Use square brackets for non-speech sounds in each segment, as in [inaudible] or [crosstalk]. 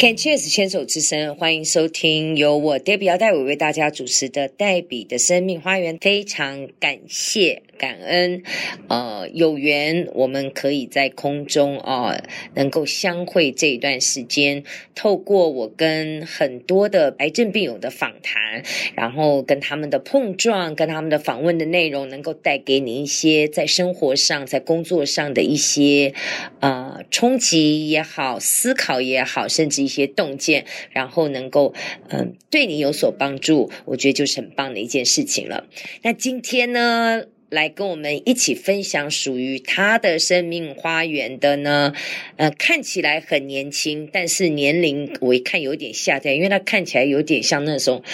Can Cheers 牵手之声，欢迎收听由我 Debbie 姚代伟为大家主持的黛比的生命花园，非常感谢。感恩，呃，有缘我们可以在空中啊，能够相会这一段时间。透过我跟很多的癌症病友的访谈，然后跟他们的碰撞，跟他们的访问的内容，能够带给你一些在生活上、在工作上的一些呃冲击也好，思考也好，甚至一些洞见，然后能够嗯对你有所帮助，我觉得就是很棒的一件事情了。那今天呢？来跟我们一起分享属于他的生命花园的呢，呃，看起来很年轻，但是年龄我一看有点下降，因为他看起来有点像那种。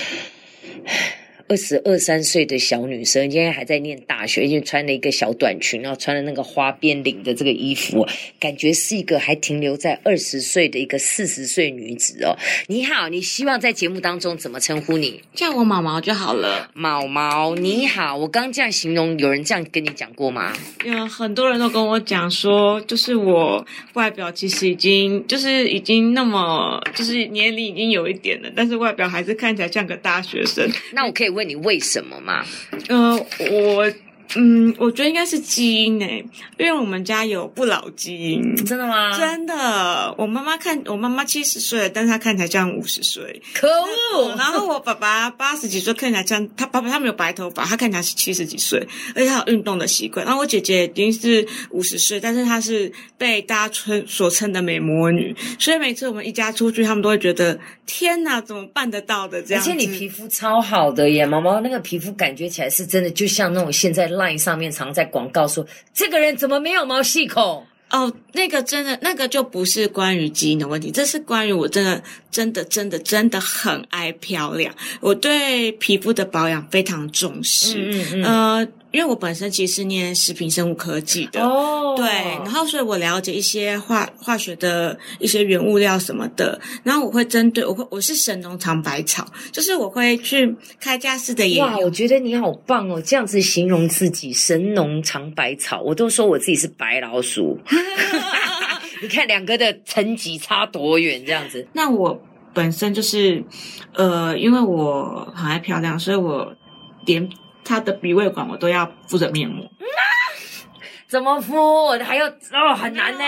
二十二三岁的小女生，今天还在念大学，就穿了一个小短裙，然后穿了那个花边领的这个衣服，感觉是一个还停留在二十岁的一个四十岁女子哦。你好，你希望在节目当中怎么称呼你？叫我毛毛就好了。毛毛，你好。我刚这样形容，有人这样跟你讲过吗？有很多人都跟我讲说，就是我外表其实已经就是已经那么就是年龄已经有一点了，但是外表还是看起来像个大学生。那我可以。问你为什么吗？呃，我。嗯，我觉得应该是基因诶，因为我们家有不老基因。真的吗？真的，我妈妈看我妈妈七十岁，但是她看起来像五十岁。可恶！然后我爸爸八十几岁，看起来像他爸爸，他没有白头发，他看起来是七十几岁，而且他有运动的习惯。然后我姐姐已经是五十岁，但是她是被大家称所称的美魔女，所以每次我们一家出去，他们都会觉得天哪，怎么办得到的这样？而且你皮肤超好的耶，毛毛那个皮肤感觉起来是真的，就像那种现在。line 上面常在广告说，这个人怎么没有毛细孔？哦，那个真的，那个就不是关于基因的问题，这是关于我真的、真的、真的、真的很爱漂亮，我对皮肤的保养非常重视。嗯嗯嗯。呃，因为我本身其实是念食品生物科技的，哦，对，然后所以我了解一些化化学的一些原物料什么的，然后我会针对我会我是神农尝百草，就是我会去开架式的研哇，我觉得你好棒哦，这样子形容自己神农尝百草，我都说我自己是白老鼠。[laughs] 你看两个的层级差多远，这样子。那我本身就是，呃，因为我很爱漂亮，所以我连他的鼻胃管我都要敷着面膜。怎么敷？还要哦，很难呢。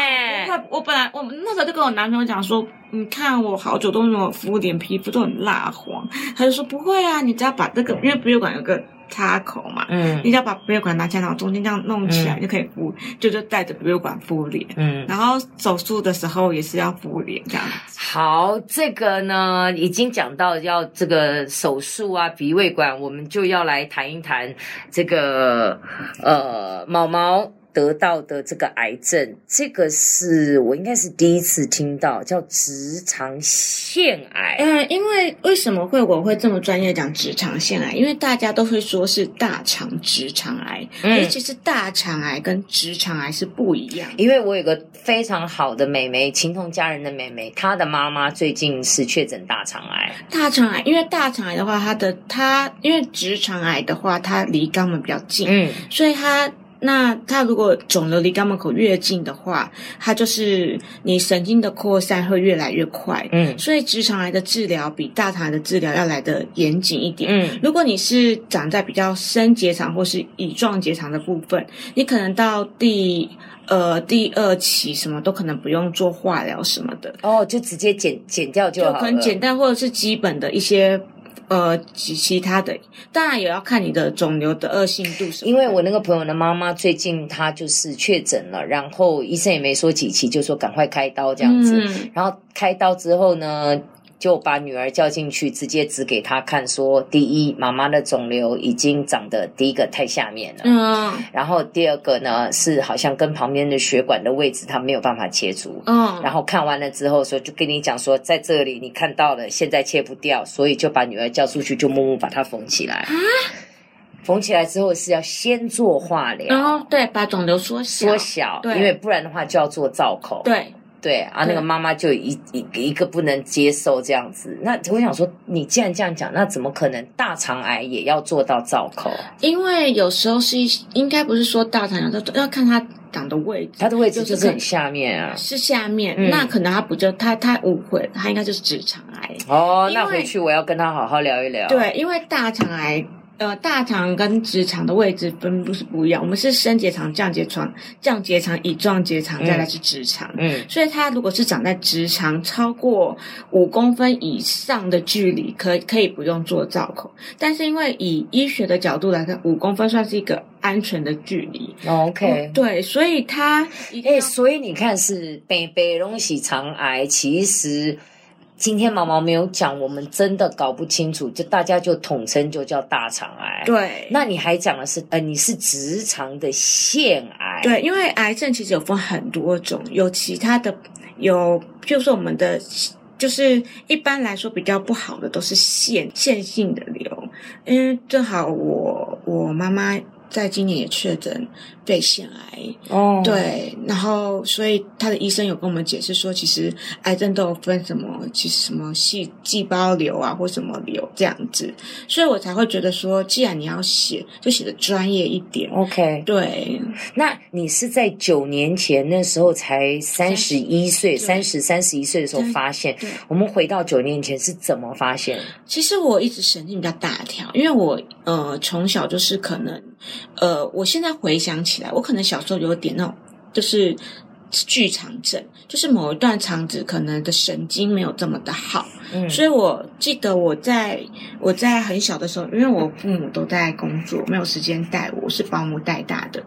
我本来我那时候就跟我男朋友讲说，你看我好久都没有敷脸，皮肤都很蜡黄。他就说不会啊，你只要把这个，因为鼻胃管有个。插口嘛，嗯，你只要把鼻胃管拿起来，然后中间这样弄起来就可以敷，就就带着鼻胃管敷脸，嗯，然后手术的时候也是要敷脸这样。好，这个呢已经讲到要这个手术啊，鼻胃管，我们就要来谈一谈这个呃毛毛。得到的这个癌症，这个是我应该是第一次听到，叫直肠腺癌。嗯，因为为什么会我会这么专业讲直肠腺癌？因为大家都会说是大肠直肠癌，嗯，其实大肠癌跟直肠癌是不一样。因为我有个非常好的妹妹，情同家人的妹妹，她的妈妈最近是确诊大肠癌。大肠癌，因为大肠癌的话，它的它因为直肠癌的话，它离肛门比较近，嗯，所以它。那它如果肿瘤离肛门口越近的话，它就是你神经的扩散会越来越快。嗯，所以直肠癌的治疗比大肠癌的治疗要来的严谨一点。嗯，如果你是长在比较深结肠或是乙状结肠的部分，你可能到第呃第二期什么都可能不用做化疗什么的。哦，就直接剪剪掉就好了。很简单，或者是基本的一些。呃，其其他的当然也要看你的肿瘤的恶性度。因为我那个朋友的妈妈最近她就是确诊了，然后医生也没说几期，就说赶快开刀这样子。然后开刀之后呢？就把女儿叫进去，直接指给她看，说：第一，妈妈的肿瘤已经长得第一个太下面了，嗯，然后第二个呢是好像跟旁边的血管的位置，她没有办法切除，嗯，然后看完了之后说，就跟你讲说，在这里你看到了，现在切不掉，所以就把女儿叫出去，就默默把她缝起来。啊，缝起来之后是要先做化疗，哦对，把肿瘤缩小，缩小，因为不然的话就要做造口，对。对啊，那个妈妈就一一一个不能接受这样子。那我想说，你既然这样讲，那怎么可能大肠癌也要做到造口？因为有时候是应该不是说大肠癌，要要看它长的位置，它的位置就是很下面啊，是下面。那可能他不就他他误会，他应该就是直肠癌。哦，那回去我要跟他好好聊一聊。对，因为大肠癌。呃，大肠跟直肠的位置分布是不一样。我们是升结肠、降结肠、降结肠、乙状结肠，再来是直肠。嗯，所以它如果是长在直肠超过五公分以上的距离，可可以不用做造口。但是因为以医学的角度来看，五公分算是一个安全的距离。OK，对，所以它哎，所以你看是北北隆喜肠癌，其实。今天毛毛没有讲，我们真的搞不清楚，就大家就统称就叫大肠癌。对，那你还讲的是，呃，你是直肠的腺癌。对，因为癌症其实有分很多种，有其他的，有就是我们的，就是一般来说比较不好的都是腺腺性的瘤，因为正好我我妈妈在今年也确诊。肺腺癌哦，对，然后所以他的医生有跟我们解释说，其实癌症都有分什么，其实什么细细胞瘤啊，或什么瘤这样子，所以我才会觉得说，既然你要写，就写的专业一点。OK，对，那你是在九年前那时候才三十一岁，三十三十一岁的时候发现。我们回到九年前是怎么发现？其实我一直神经比较大条，因为我呃从小就是可能呃，我现在回想起来。我可能小时候有点那种，就是剧场症，就是某一段肠子可能的神经没有这么的好，嗯，所以我记得我在我在很小的时候，因为我父母都在工作，没有时间带我，是保姆带大的。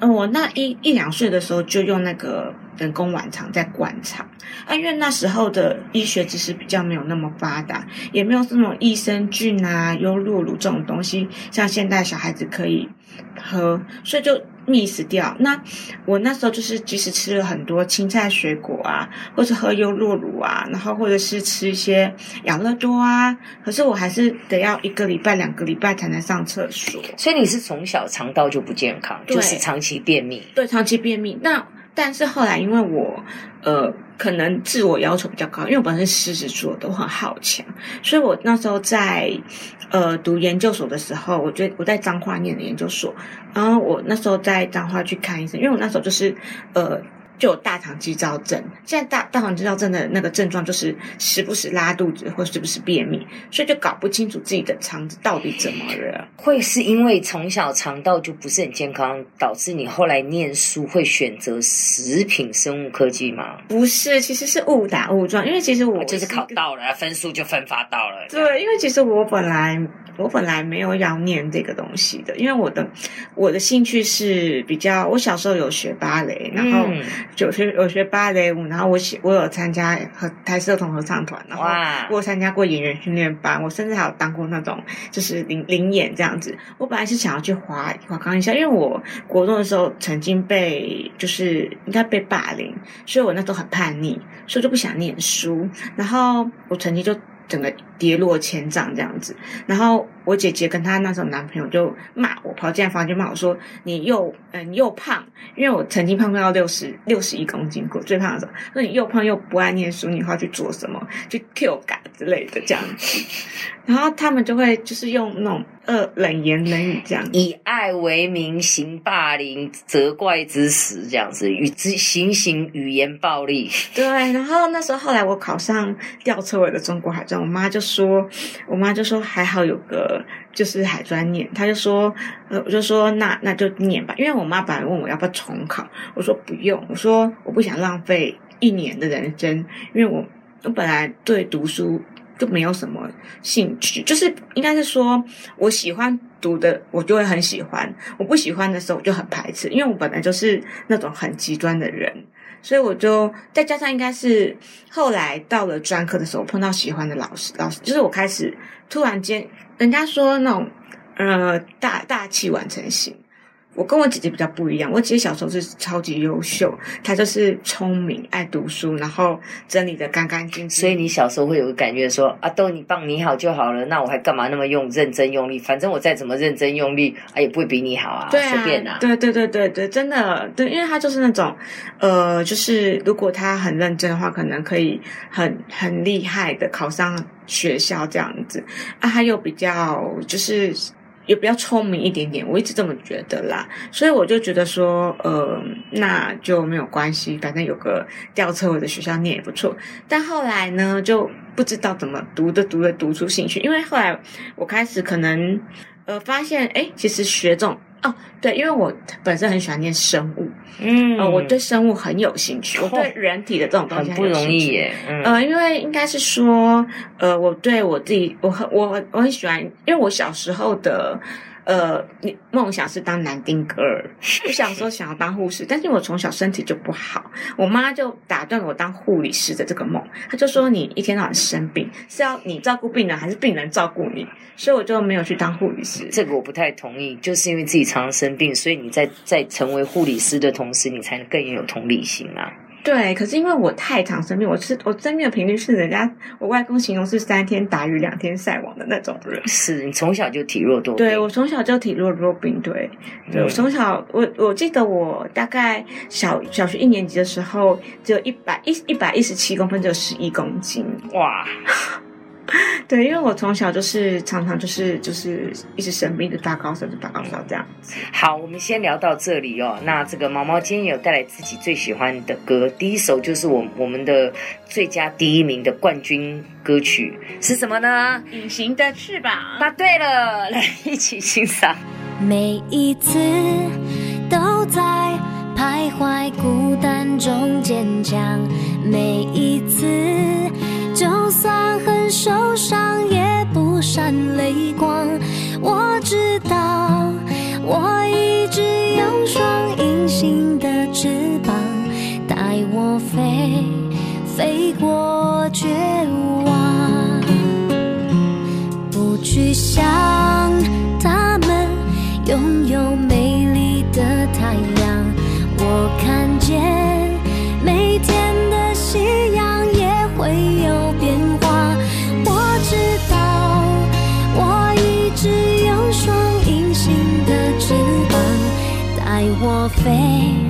嗯，我那一一两岁的时候就用那个人工卵巢在灌肠，啊，因为那时候的医学知识比较没有那么发达，也没有这种益生菌啊、优酪乳这种东西，像现在小孩子可以喝，所以就。miss 掉。那我那时候就是，即使吃了很多青菜水果啊，或是喝优酪乳啊，然后或者是吃一些养乐多啊，可是我还是得要一个礼拜、两个礼拜才能上厕所。所以你是从小肠道就不健康，就是长期便秘。对，长期便秘。那但是后来因为我呃可能自我要求比较高，因为我本身狮子座都很好强，所以我那时候在。呃，读研究所的时候，我觉得我在彰化念的研究所，然后我那时候在彰化去看医生，因为我那时候就是呃。就有大肠肌躁症，现在大大肠肌躁症的那个症状就是时不时拉肚子或是不是便秘，所以就搞不清楚自己的肠子到底怎么了。会是因为从小肠道就不是很健康，导致你后来念书会选择食品生物科技吗？不是，其实是误打误撞，因为其实我就是考到了，分数就分发到了。对，因为其实我本来我本来没有要念这个东西的，因为我的我的兴趣是比较，我小时候有学芭蕾，然后。就学我学芭蕾舞，然后我写我有参加和台社同合唱团，然后我有参加过演员训练班，我甚至还有当过那种就是领领演这样子。我本来是想要去滑滑钢一下，因为我国中的时候曾经被就是应该被霸凌，所以我那时候很叛逆，所以就不想念书，然后我成绩就。整个跌落千丈这样子，然后我姐姐跟她那时候男朋友就骂我，跑进来房间骂我说：“你又嗯又胖，因为我曾经胖过到六十六十一公斤过，最胖的时候，说你又胖又不爱念书，你要去做什么？去 Q 嘎之类的这样子。”然后他们就会就是用那种呃冷言冷语这样，以爱为名行霸凌、责怪之实这样子，与之行行语言暴力。对，然后那时候后来我考上吊车尾的中国海专，我妈就说，我妈就说还好有个就是海专念，他就说，呃，我就说那那就念吧，因为我妈本来问我要不要重考，我说不用，我说我不想浪费一年的人生，因为我我本来对读书。就没有什么兴趣，就是应该是说，我喜欢读的，我就会很喜欢；我不喜欢的时候，我就很排斥。因为我本来就是那种很极端的人，所以我就再加上应该是后来到了专科的时候，碰到喜欢的老师，老师就是我开始突然间，人家说那种呃大大器晚成型。我跟我姐姐比较不一样，我姐姐小时候是超级优秀，她就是聪明、爱读书，然后整理的干干净净。所以你小时候会有个感觉说：“啊，豆你棒，你好就好了，那我还干嘛那么用认真用力？反正我再怎么认真用力，啊，也不会比你好啊，对随便啊，对对对对对，真的对，因为她就是那种，呃，就是如果她很认真的话，可能可以很很厉害的考上学校这样子啊，她又比较就是。也比较聪明一点点，我一直这么觉得啦，所以我就觉得说，呃，那就没有关系，反正有个吊车尾的学校念也不错。但后来呢，就不知道怎么读的，读的读出兴趣，因为后来我开始可能，呃，发现，哎，其实学这种。哦，对，因为我本身很喜欢念生物，嗯，呃，我对生物很有兴趣，我对人体的这种东西很不容易耶，呃，因为应该是说，呃，我对我自己，我很我我很喜欢，因为我小时候的。呃，你梦想是当男丁格尔，我小时候想要当护士，但是我从小身体就不好，我妈就打断我当护理师的这个梦。她就说：“你一天到晚生病，是要你照顾病人，还是病人照顾你？”所以我就没有去当护理师。这个我不太同意，就是因为自己常常生病，所以你在在成为护理师的同时，你才能更有同理心啊。对，可是因为我太常生病，我是我生病的频率是人家我外公形容是三天打鱼两天晒网的那种人。是你从小就体弱多病？对我从小就体弱多病。对，对我从小我我记得我大概小小学一年级的时候，只有一百一一百一十七公分，只有十一公斤。哇！[laughs] [laughs] 对，因为我从小就是常常就是就是一直生病，的大高烧，就发高烧这样。好，我们先聊到这里哦。那这个毛毛今天有带来自己最喜欢的歌，第一首就是我我们的最佳第一名的冠军歌曲是什么呢？隐形的翅膀。答对了，来 [laughs] 一起欣赏。每一次都在徘徊孤单中坚强，每一次。就算很受伤，也不闪泪光。我知道，我一直有双隐形的翅膀，带我飞，飞过绝望。不去想他们拥有美丽的太阳，我看飞。